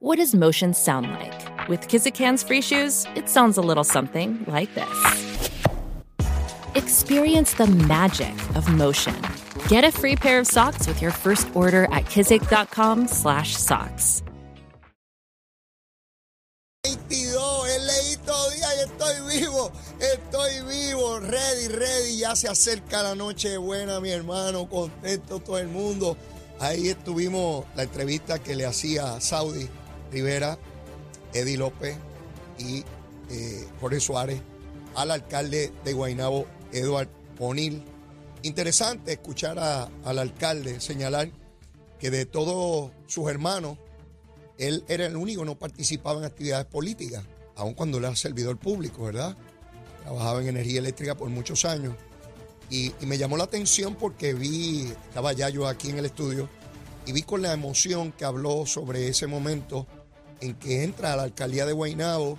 What does motion sound like? With Kizikans free shoes, it sounds a little something like this. Experience the magic of motion. Get a free pair of socks with your first order at kizik.com/socks. 22, el leíto día y estoy vivo, estoy vivo, ready, ready, ya se acerca la noche buena, mi hermano, contento todo el mundo. Ahí estuvimos la entrevista que le hacía Saudi Rivera, Eddie López y eh, Jorge Suárez al alcalde de Guaynabo, Eduard Bonil. Interesante escuchar a- al alcalde señalar que de todos sus hermanos, él era el único que no participaba en actividades políticas, aun cuando era servidor público, ¿verdad? Trabajaba en energía eléctrica por muchos años. Y, y me llamó la atención porque vi, estaba ya yo aquí en el estudio, y vi con la emoción que habló sobre ese momento en que entra a la alcaldía de Guaynabo,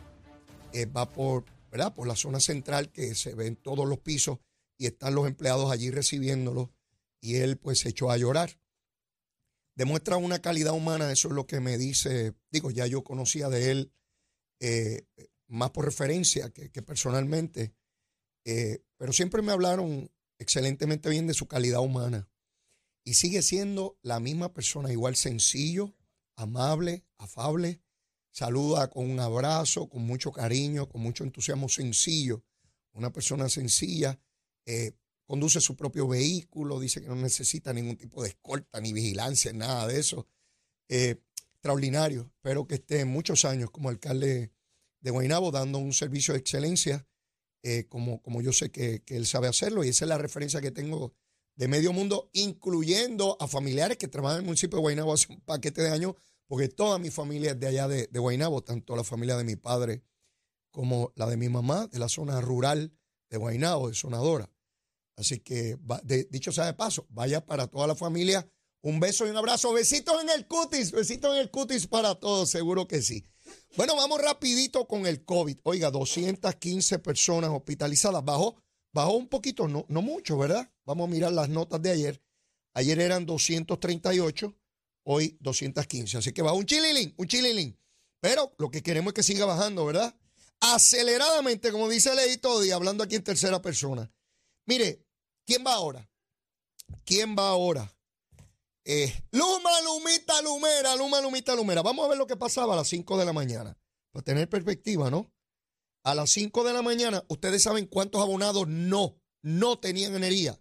eh, va por, ¿verdad? por la zona central que se ven todos los pisos y están los empleados allí recibiéndolo, y él pues se echó a llorar demuestra una calidad humana, eso es lo que me dice, digo, ya yo conocía de él eh, más por referencia que, que personalmente, eh, pero siempre me hablaron excelentemente bien de su calidad humana y sigue siendo la misma persona, igual sencillo, amable, afable, saluda con un abrazo, con mucho cariño, con mucho entusiasmo, sencillo, una persona sencilla. eh, conduce su propio vehículo, dice que no necesita ningún tipo de escolta ni vigilancia, nada de eso. Eh, extraordinario. Espero que esté muchos años como alcalde de Guaynabo dando un servicio de excelencia, eh, como, como yo sé que, que él sabe hacerlo, y esa es la referencia que tengo de medio mundo, incluyendo a familiares que trabajan en el municipio de Guaynabo hace un paquete de años, porque toda mi familia es de allá de, de Guaynabo, tanto la familia de mi padre como la de mi mamá, de la zona rural de Guaynabo, de Sonadora. Así que, dicho sea de paso, vaya para toda la familia. Un beso y un abrazo. Besitos en el cutis, besitos en el cutis para todos, seguro que sí. Bueno, vamos rapidito con el COVID. Oiga, 215 personas hospitalizadas. Bajó, bajó un poquito, no, no mucho, ¿verdad? Vamos a mirar las notas de ayer. Ayer eran 238, hoy 215. Así que bajó un chililín, un chililín. Pero lo que queremos es que siga bajando, ¿verdad? Aceleradamente, como dice Leito, y hablando aquí en tercera persona. Mire, ¿quién va ahora? ¿Quién va ahora? Eh, Luma, Lumita, Lumera, Luma, Lumita, Lumera. Vamos a ver lo que pasaba a las 5 de la mañana. Para tener perspectiva, ¿no? A las 5 de la mañana, ustedes saben cuántos abonados no, no tenían energía.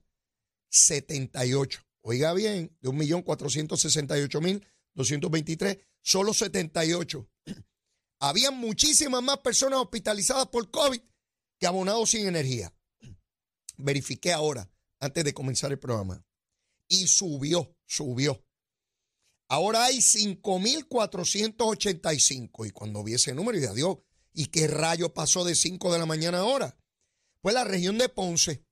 78. Oiga bien, de 1.468.223, solo 78. Habían muchísimas más personas hospitalizadas por COVID que abonados sin energía. Verifiqué ahora, antes de comenzar el programa. Y subió, subió. Ahora hay 5.485. Y cuando vi ese número, y adiós, ¿y qué rayo pasó de 5 de la mañana ahora? Pues la región de Ponce,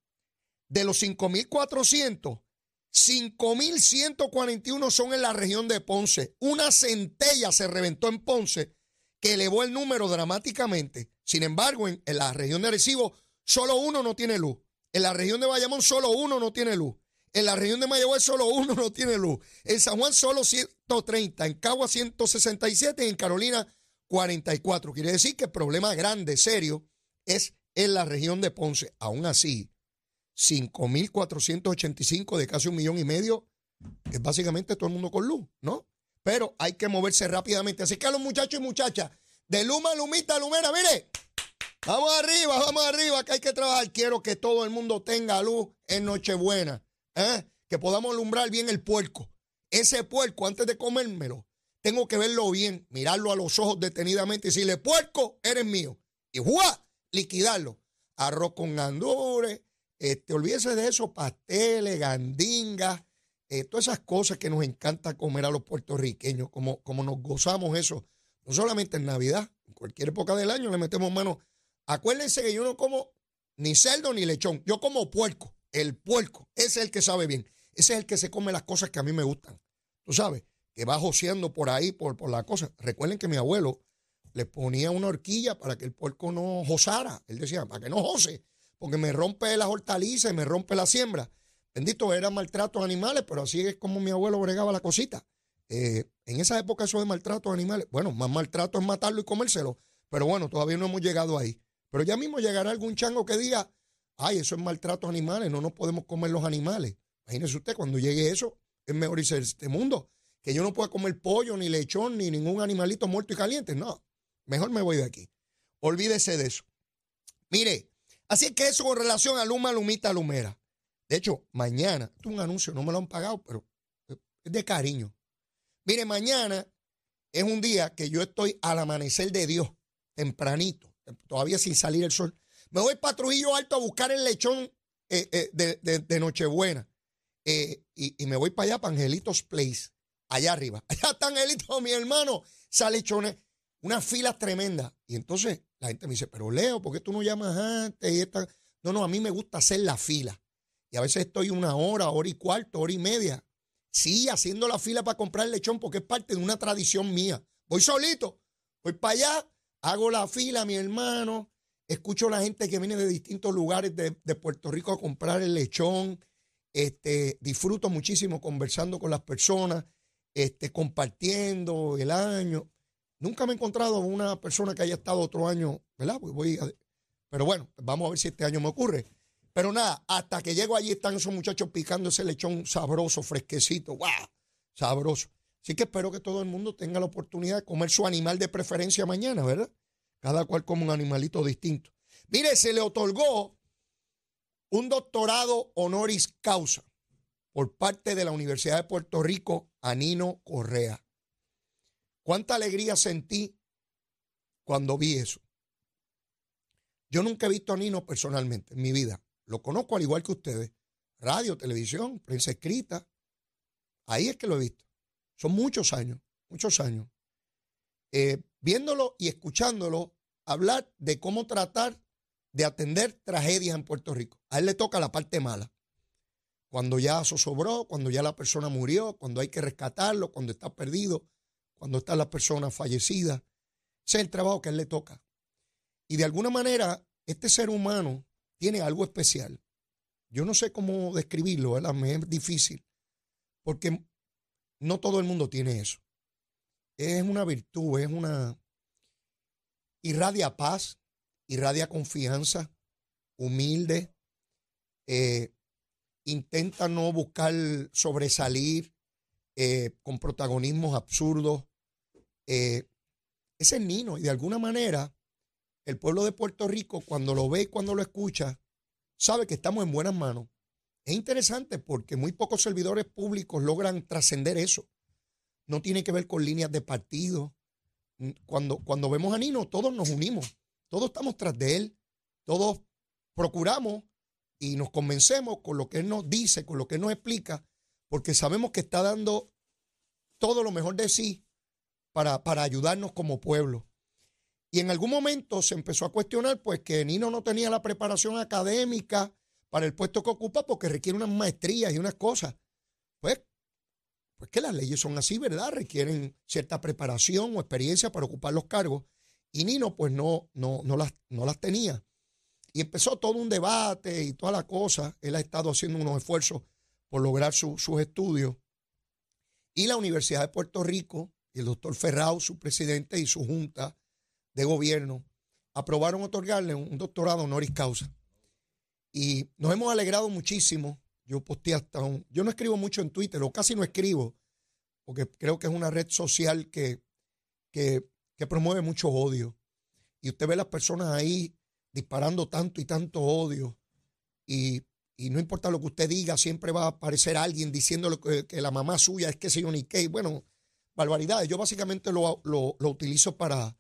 de los 5.400, 5.141 son en la región de Ponce. Una centella se reventó en Ponce que elevó el número dramáticamente. Sin embargo, en, la región de Arecibo, solo uno no tiene luz. En la región de Bayamón, solo uno no tiene luz. En la región de Mayagüez, solo uno no tiene luz. En San Juan, solo 130. En Cagua, 167. Y en Carolina, 44. Quiere decir que el problema grande, serio, es en la región de Ponce. Aún así, 5.485 de casi un millón y medio, es básicamente todo el mundo con luz, ¿no? Pero hay que moverse rápidamente. Así que a los muchachos y muchachas, de Luma, Lumita, Lumera, mire, vamos arriba, vamos arriba, que hay que trabajar. Quiero que todo el mundo tenga luz en Nochebuena, ¿eh? que podamos alumbrar bien el puerco. Ese puerco, antes de comérmelo, tengo que verlo bien, mirarlo a los ojos detenidamente y decirle, puerco, eres mío. Y ¡juá! liquidarlo. Arroz con gandules, este, olvídese de eso, pasteles, gandingas, eh, todas esas cosas que nos encanta comer a los puertorriqueños, como, como nos gozamos eso No solamente en Navidad, en cualquier época del año le metemos mano. Acuérdense que yo no como ni cerdo ni lechón. Yo como puerco. El puerco. Ese es el que sabe bien. Ese es el que se come las cosas que a mí me gustan. Tú sabes, que va joseando por ahí, por, por la cosa. Recuerden que mi abuelo le ponía una horquilla para que el puerco no josara. Él decía, para que no jose, porque me rompe las hortalizas y me rompe la siembra. Bendito, era maltrato a animales, pero así es como mi abuelo bregaba la cosita. Eh, en esa época eso de maltrato a animales, bueno, más maltrato es matarlo y comérselo, pero bueno, todavía no hemos llegado ahí. Pero ya mismo llegará algún chango que diga, ay, eso es maltrato a animales, no nos podemos comer los animales. Imagínese usted, cuando llegue eso, es mejor irse este mundo. Que yo no pueda comer pollo, ni lechón, ni ningún animalito muerto y caliente. No, mejor me voy de aquí. Olvídese de eso. Mire, así que eso con relación a Luma, Lumita, Lumera. De hecho, mañana, esto es un anuncio, no me lo han pagado, pero es de cariño. Mire, mañana es un día que yo estoy al amanecer de Dios, tempranito, todavía sin salir el sol. Me voy para Trujillo Alto a buscar el lechón eh, eh, de, Nochebuena. Eh, y, me voy para allá, para Angelitos Place, allá arriba. Allá está Angelito, mi hermano. Sale lechones, una fila tremenda. Y entonces la gente me dice, pero Leo, ¿por qué tú no llamas antes? Y No, no, a mí me gusta hacer la fila. Y a veces estoy una hora, hora y cuarto, hora y media. Sí, haciendo la fila para comprar el lechón porque es parte de una tradición mía. Voy solito, voy para allá, hago la fila, mi hermano, escucho a la gente que viene de distintos lugares de, Puerto Rico a comprar el lechón, este, disfruto muchísimo conversando con las personas, este, compartiendo el año. Nunca me he encontrado una persona que haya estado otro año, ¿verdad? Voy pero bueno, vamos a ver si este año me ocurre. Pero nada, hasta que llego allí están esos muchachos picando ese lechón sabroso, fresquecito, ¡guau! Sabroso. Así que espero que todo el mundo tenga la oportunidad de comer su animal de preferencia mañana, ¿verdad? Cada cual come un animalito distinto. Mire, se le otorgó un doctorado honoris causa por parte de la Universidad de Puerto Rico a Nino Correa. Cuánta alegría sentí cuando vi eso. Yo nunca he visto a Nino personalmente en mi vida. Lo conozco al igual que ustedes. Radio, televisión, prensa escrita. Ahí es que lo he visto. Son muchos años, muchos años. Eh, viéndolo y escuchándolo hablar de cómo tratar de atender tragedias en Puerto Rico. A él le toca la parte mala. Cuando ya sobró, cuando ya la persona murió, cuando hay que rescatarlo, cuando está perdido, cuando está la persona fallecida. Ese es el trabajo que a él le toca. Y de alguna manera, este ser humano tiene algo especial. Yo no sé cómo describirlo, ¿verdad? Me es difícil, porque no todo el mundo tiene eso. Es una virtud, es una... Irradia paz, irradia confianza, humilde, eh, intenta no buscar sobresalir eh, con protagonismos absurdos. Eh, ese es Nino y de alguna manera el pueblo de Puerto Rico, cuando lo ve y cuando lo escucha, sabe que estamos en buenas manos. Es interesante porque muy pocos servidores públicos logran trascender eso. No tiene que ver con líneas de partido. Mm, cuando, cuando vemos a Nino, todos nos unimos, todos estamos tras de él, todos procuramos y nos convencemos con lo que él nos dice, con lo que él nos explica, porque sabemos que está dando todo lo mejor de sí para, para ayudarnos como pueblo. Y en algún momento se empezó a cuestionar pues que Nino no tenía la preparación académica para el puesto que ocupa porque requiere unas maestrías y unas cosas. Pues, pues que las leyes son así, ¿verdad? Requieren cierta preparación o experiencia para ocupar los cargos. Y Nino pues no, no, no, las, no las tenía. Y empezó todo un debate y toda la cosa. Él ha estado haciendo unos esfuerzos por lograr sus estudios. Y la Universidad de Puerto Rico, el doctor Ferrao, su presidente, y su junta, de gobierno aprobaron otorgarle un doctorado honoris causa. Y nos hemos alegrado muchísimo. Yo posteé hasta un... Yo no escribo mucho en Twitter, o casi no escribo, porque creo que es una red social que, que, promueve mucho odio. Y usted ve las personas ahí disparando tanto y tanto odio. Y, no importa lo que usted diga, siempre va a aparecer alguien diciéndole que, la mamá suya es que se yo ni qué. Bueno, barbaridades. Yo básicamente lo, lo, lo utilizo para,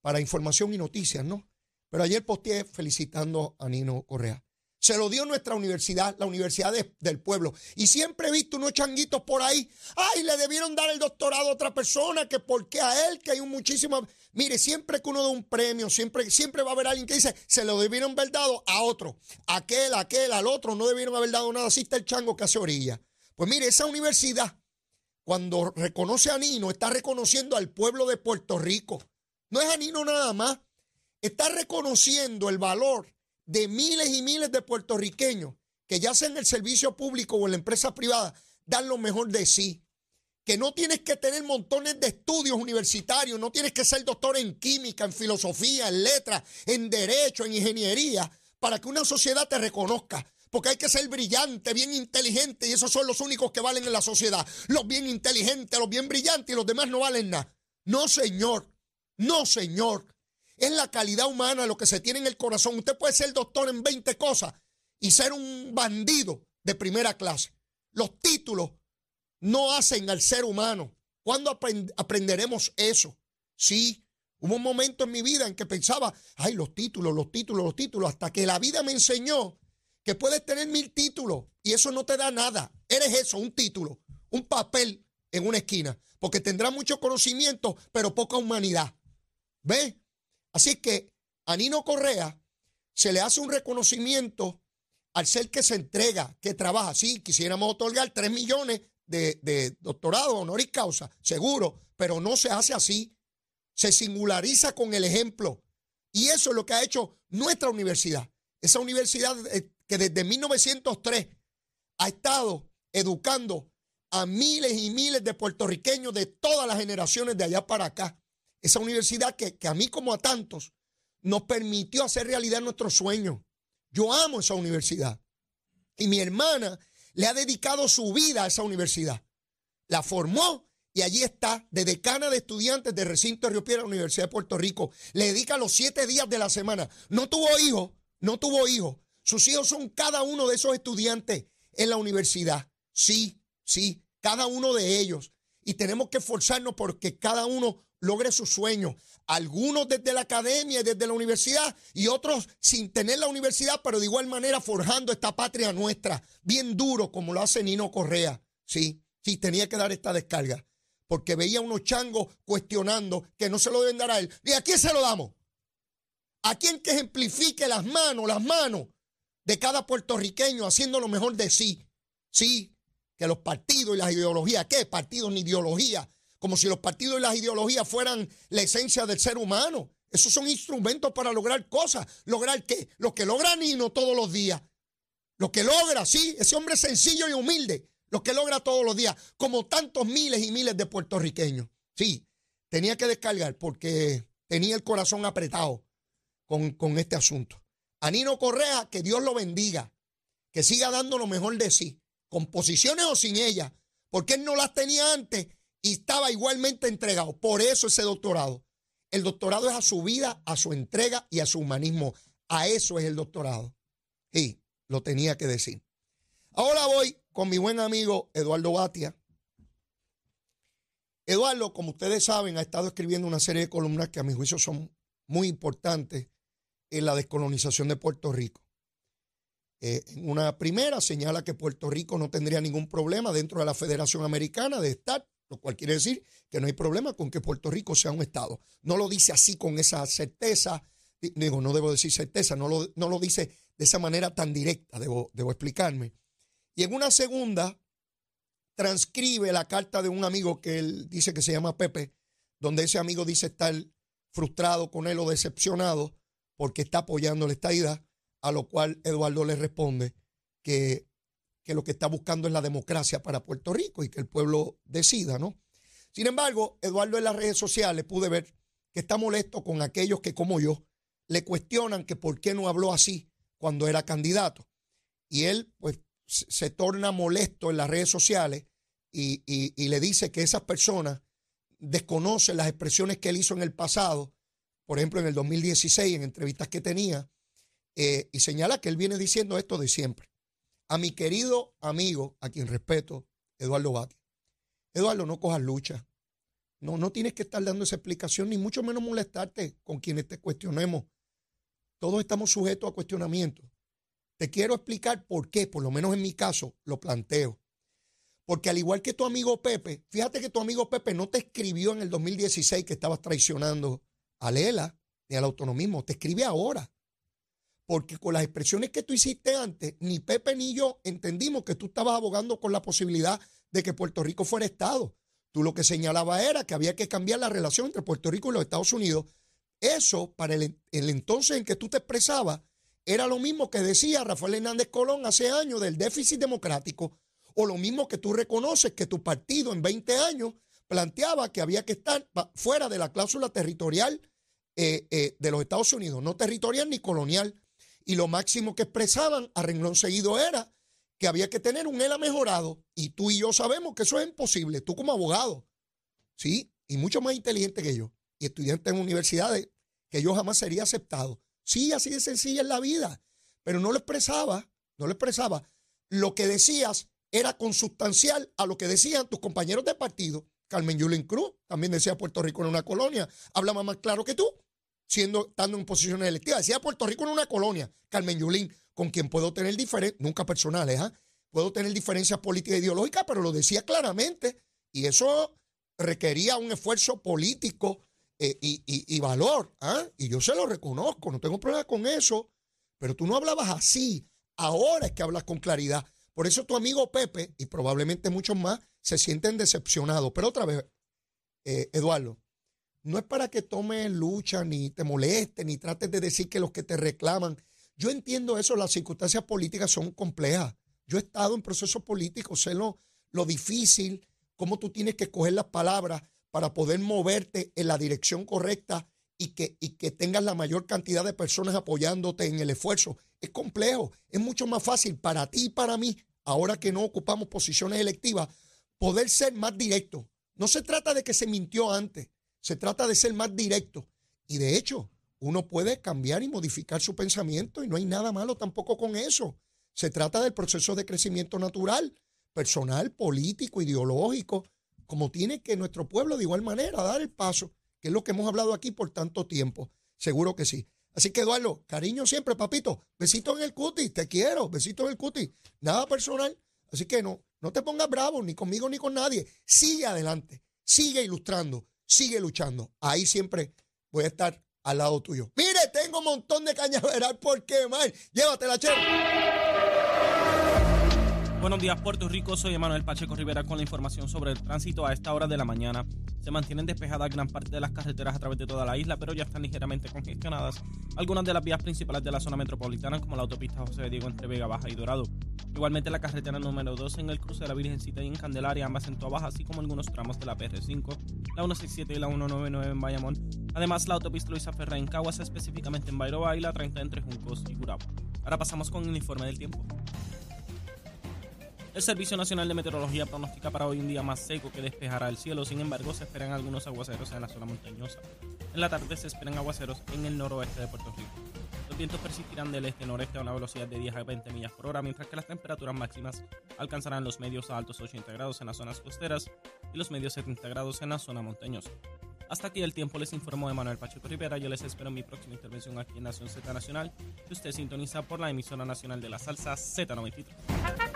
para información y noticias, ¿no? Pero ayer posteé felicitando a Nino Correa. Se lo dio nuestra universidad, la Universidad del Pueblo. Y siempre he visto unos changuitos por ahí. Ay, le debieron dar el doctorado a otra persona, que por qué a él, que hay un muchísimo. Mire, siempre que uno da un premio, siempre, siempre va a haber alguien que dice, se lo debieron haber dado a otro. Aquel, aquel, al otro, no debieron haber dado nada. Así está el chango que hace orilla. Pues mire, esa universidad, cuando reconoce a Nino, está reconociendo al pueblo de Puerto Rico. No es a Nino nada más. Está reconociendo el valor de miles y miles de puertorriqueños que ya sea en el servicio público o en la empresa privada, dan lo mejor de sí. Que no tienes que tener montones de estudios universitarios, no tienes que ser doctor en química, en filosofía, en letras, en derecho, en ingeniería, para que una sociedad te reconozca. Porque hay que ser brillante, bien inteligente, y esos son los únicos que valen en la sociedad. Los bien inteligentes, los bien brillantes, y los demás no valen nada. No, señor. No, señor. Es la calidad humana lo que se tiene en el corazón. Usted puede ser doctor en 20 cosas y ser un bandido de primera clase. Los títulos no hacen al ser humano. ¿Cuándo aprenderemos eso? Sí, hubo un momento en mi vida en que pensaba, ay, los títulos, los títulos, los títulos, hasta que la vida me enseñó que puedes tener mil títulos y eso no te da nada. Eres eso, un título, un papel en una esquina, porque tendrás mucho conocimiento, pero poca humanidad. ¿Ves? Así que a Nino Correa se le hace un reconocimiento al ser que se entrega, que trabaja. Sí, quisiéramos otorgar 3 millones de, de doctorado honoris causa, seguro, pero no se hace así. Se singulariza con el ejemplo. Y eso es lo que ha hecho nuestra universidad. Esa universidad eh, que desde 1903 ha estado educando a miles y miles de puertorriqueños de todas las generaciones de allá para acá. Esa universidad que, a mí como a tantos nos permitió hacer realidad nuestros sueños. Yo amo esa universidad. Y mi hermana le ha dedicado su vida a esa universidad. La formó y allí está, de decana de estudiantes de recinto de Río Piedra, Universidad de Puerto Rico. Le dedica los siete días de la semana. No tuvo hijos, no tuvo hijos. Sus hijos son cada uno de esos estudiantes en la universidad. Sí, sí, cada uno de ellos. Y tenemos que esforzarnos porque cada uno logre sus sueños. Algunos desde la academia y desde la universidad y otros sin tener la universidad, pero de igual manera forjando esta patria nuestra, bien duro como lo hace Nino Correa. Sí, sí, tenía que dar esta descarga, porque veía unos changos cuestionando que no se lo deben dar a él. ¿Y a quién se lo damos? ¿A quién que ejemplifique las manos, las manos de cada puertorriqueño haciendo lo mejor de sí? Sí, que los partidos y las ideologías, ¿qué partidos ni ideología? Como si los partidos y las ideologías fueran la esencia del ser humano. Esos son instrumentos para lograr cosas. ¿Lograr qué? Lo que logra Nino todos los días. Lo que logra, sí, ese hombre sencillo y humilde. Lo que logra todos los días, como tantos miles y miles de puertorriqueños. Sí, tenía que descargar porque tenía el corazón apretado con, con este asunto. A Nino Correa, que Dios lo bendiga, que siga dando lo mejor de sí, con posiciones o sin ella, porque él no las tenía antes y estaba igualmente entregado. Por eso ese doctorado. El doctorado es a su vida, a su entrega y a su humanismo. A eso es el doctorado. Y lo tenía que decir. Ahora voy con mi buen amigo Eduardo Batia. Eduardo, como ustedes saben, ha estado escribiendo una serie de columnas que a mi juicio son muy importantes en la descolonización de Puerto Rico. Eh, en una primera señala que Puerto Rico no tendría ningún problema dentro de la Federación Americana de estar lo cual quiere decir que no hay problema con que Puerto Rico sea un Estado. No lo dice así con esa certeza, digo, no debo decir certeza, no lo, no lo dice de esa manera tan directa, debo, debo explicarme. Y en una segunda, transcribe la carta de un amigo que él dice que se llama Pepe, donde ese amigo dice estar frustrado con él o decepcionado porque está apoyando la estadidad, a lo cual Eduardo le responde que que lo que está buscando es la democracia para Puerto Rico y que el pueblo decida, ¿no? Sin embargo, Eduardo en las redes sociales pude ver que está molesto con aquellos que, como yo, le cuestionan que por qué no habló así cuando era candidato. Y él, pues, se torna molesto en las redes sociales y, le dice que esas personas desconocen las expresiones que él hizo en el pasado, por ejemplo, en el 2016, en entrevistas que tenía, eh, y señala que él viene diciendo esto de siempre a mi querido amigo, a quien respeto, Eduardo Bati. Eduardo, no cojas lucha. No, no tienes que estar dando esa explicación, ni mucho menos molestarte con quienes te cuestionemos. Todos estamos sujetos a cuestionamiento. Te quiero explicar por qué, por lo menos en mi caso, lo planteo. Porque al igual que tu amigo Pepe, fíjate que tu amigo Pepe no te escribió en el 2016 que estabas traicionando a Lela ni al autonomismo, te escribe ahora. Porque con las expresiones que tú hiciste antes, ni Pepe ni yo entendimos que tú estabas abogando con la posibilidad de que Puerto Rico fuera Estado. Tú lo que señalaba era que había que cambiar la relación entre Puerto Rico y los Estados Unidos. Eso, para el, entonces en que tú te expresabas, era lo mismo que decía Rafael Hernández Colón hace años del déficit democrático, o lo mismo que tú reconoces que tu partido en 20 años planteaba que había que estar fuera de la cláusula territorial eh, eh, de los Estados Unidos, no territorial ni colonial. Y lo máximo que expresaban a renglón seguido era que había que tener un ELA mejorado. Y tú y yo sabemos que eso es imposible, tú como abogado, ¿sí? Y mucho más inteligente que yo, y estudiante en universidades, que yo jamás sería aceptado. Sí, así de sencilla es la vida. Pero no lo expresaba, no lo expresaba. Lo que decías era consustancial a lo que decían tus compañeros de partido. Carmen Yulín Cruz también decía Puerto Rico en una colonia. Hablaba más claro que tú, siendo, estando en posiciones electivas. Decía Puerto Rico en una colonia. Carmen Yulín, con quien puedo tener diferencias, nunca personales, ¿ah? puedo tener diferencias políticas e ideológicas, pero lo decía claramente. Y eso requería un esfuerzo político eh, y, valor. ¿ah? Y yo se lo reconozco, no tengo problema con eso, pero tú no hablabas así. Ahora es que hablas con claridad. Por eso tu amigo Pepe y probablemente muchos más se sienten decepcionados. Pero otra vez, eh, Eduardo, no es para que tomes lucha, ni te moleste, ni trates de decir que los que te reclaman. Yo entiendo eso, las circunstancias políticas son complejas. Yo he estado en procesos políticos, sé lo, lo difícil, cómo tú tienes que coger las palabras para poder moverte en la dirección correcta y que, y que tengas la mayor cantidad de personas apoyándote en el esfuerzo. Es complejo, es mucho más fácil para ti y para mí, ahora que no ocupamos posiciones electivas, poder ser más directo. No se trata de que se mintió antes, se trata de ser más directo. Y de hecho, uno puede cambiar y modificar su pensamiento y no hay nada malo tampoco con eso. Se trata del proceso de crecimiento natural, personal, político, ideológico, como tiene que nuestro pueblo de igual manera dar el paso, que es lo que hemos hablado aquí por tanto tiempo. Seguro que sí. Así que Eduardo, cariño siempre, papito. Besito en el cutis, te quiero, besito en el cutis. Nada personal. Así que no, no te pongas bravo ni conmigo ni con nadie. Sigue adelante, sigue ilustrando, sigue luchando. Ahí siempre voy a estar al lado tuyo. Mire, tengo un montón de cañaveral por quemar. Llévatela, che. Buenos días, Puerto Rico. Soy Emanuel Pacheco Rivera con la información sobre el tránsito a esta hora de la mañana. Se mantienen despejadas gran parte de las carreteras a través de toda la isla, pero ya están ligeramente congestionadas algunas de las vías principales de la zona metropolitana, como la autopista José de Diego entre Vega Baja y Dorado. Igualmente la carretera número 2 en el cruce de la Virgencita y en Candelaria, ambas en Toa así como algunos tramos de la PR5, la 167 y la 199 en Bayamón. Además, la autopista Luisa Ferra en Caguas, específicamente en Bairoba y la 30 entre Juncos y Gurabo. Ahora pasamos con el informe del tiempo. El Servicio Nacional de Meteorología pronostica para hoy un día más seco que despejará el cielo, sin embargo se esperan algunos aguaceros en la zona montañosa. En la tarde se esperan aguaceros en el noroeste de Puerto Rico. Los vientos persistirán del este-noreste a una velocidad de 10 a 20 millas por hora, mientras que las temperaturas máximas alcanzarán los medios a altos 80 grados en las zonas costeras y los medios 70 grados en la zona montañosa. Hasta aquí el tiempo les informó Manuel Pacheco Rivera. Yo les espero en mi próxima intervención aquí en Nación Z Nacional, que usted sintoniza por la emisora nacional de la salsa Z93.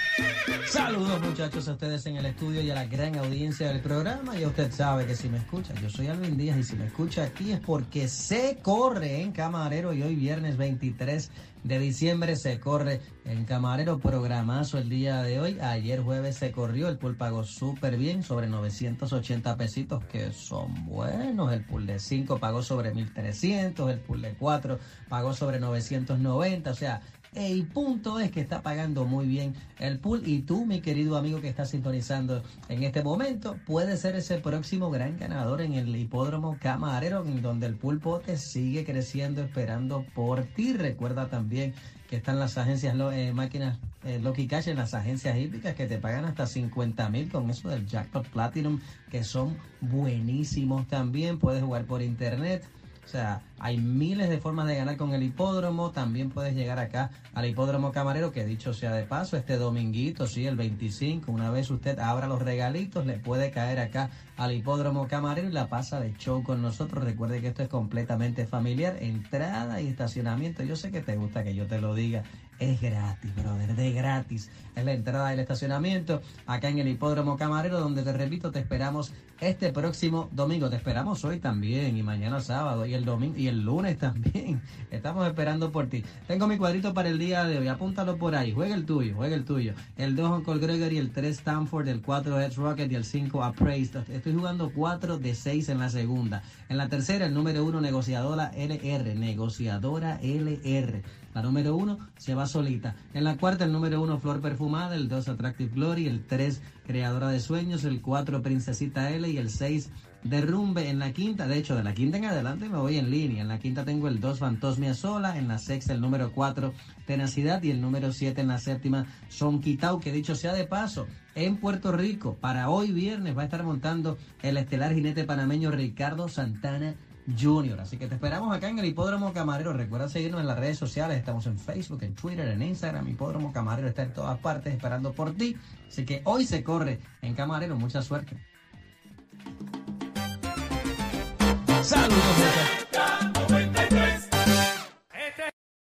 Saludos muchachos a ustedes en el estudio y a la gran audiencia del programa. Y usted sabe que si me escucha, yo soy Alvin Díaz y si me escucha aquí es porque se corre en Camarero y hoy viernes 23 de diciembre se corre en Camarero programazo el día de hoy. Ayer jueves se corrió, el pool pagó súper bien, sobre 980 pesitos que son buenos. El pool de 5 pagó sobre 1300, el pool de 4 pagó sobre 990, o sea, el punto es que está pagando muy bien el pool y tú, mi querido amigo que está sintonizando en este momento, puedes ser ese próximo gran ganador en el hipódromo Camarero, en donde el pulpo te sigue creciendo esperando por ti. Recuerda también que están las agencias, eh, máquinas eh, Cash en las agencias hípicas que te pagan hasta 50 mil con eso del Jackpot Platinum, que son buenísimos también. Puedes jugar por internet. O sea, hay miles de formas de ganar con el hipódromo. También puedes llegar acá al hipódromo camarero, que dicho sea de paso, este dominguito, sí, el 25, una vez usted abra los regalitos, le puede caer acá al hipódromo camarero y la pasa de show con nosotros. Recuerde que esto es completamente familiar, entrada y estacionamiento. Yo sé que te gusta que yo te lo diga. Es gratis, brother, de gratis. Es la entrada del estacionamiento acá en el hipódromo camarero, donde te repito, te esperamos este próximo domingo. Te esperamos hoy también y mañana sábado y el domingo lunes también. Estamos esperando por ti. Tengo mi cuadrito para el día de hoy. Apúntalo por ahí. Juega el tuyo, juega el tuyo. El 2 Uncle Gregory, el 3 Stanford, el 4 Edge Rocket y el 5 Appraised. Estoy jugando 4 de 6 en la segunda. En la tercera, el número 1 negociadora LR. Negociadora LR. La número 1 se va solita. En la cuarta, el número 1 Flor Perfumada, el 2 Attractive Glory, el 3 Creadora de Sueños, el 4 Princesita L y el 6 Derrumbe. En la quinta, de hecho, de la quinta en adelante me voy en línea. En la quinta tengo el 2 Fantosmia Sola, en la sexta el número 4 Tenacidad y el número 7 en la séptima Son Quitao, que dicho sea de paso, en Puerto Rico, para hoy viernes va a estar montando el estelar jinete panameño Ricardo Santana Junior. Así que te esperamos acá en el Hipódromo Camarero. Recuerda seguirnos en las redes sociales. Estamos en Facebook, en Twitter, en Instagram. Hipódromo Camarero está en todas partes esperando por ti. Así que hoy se corre en Camarero. Mucha suerte. Saludos,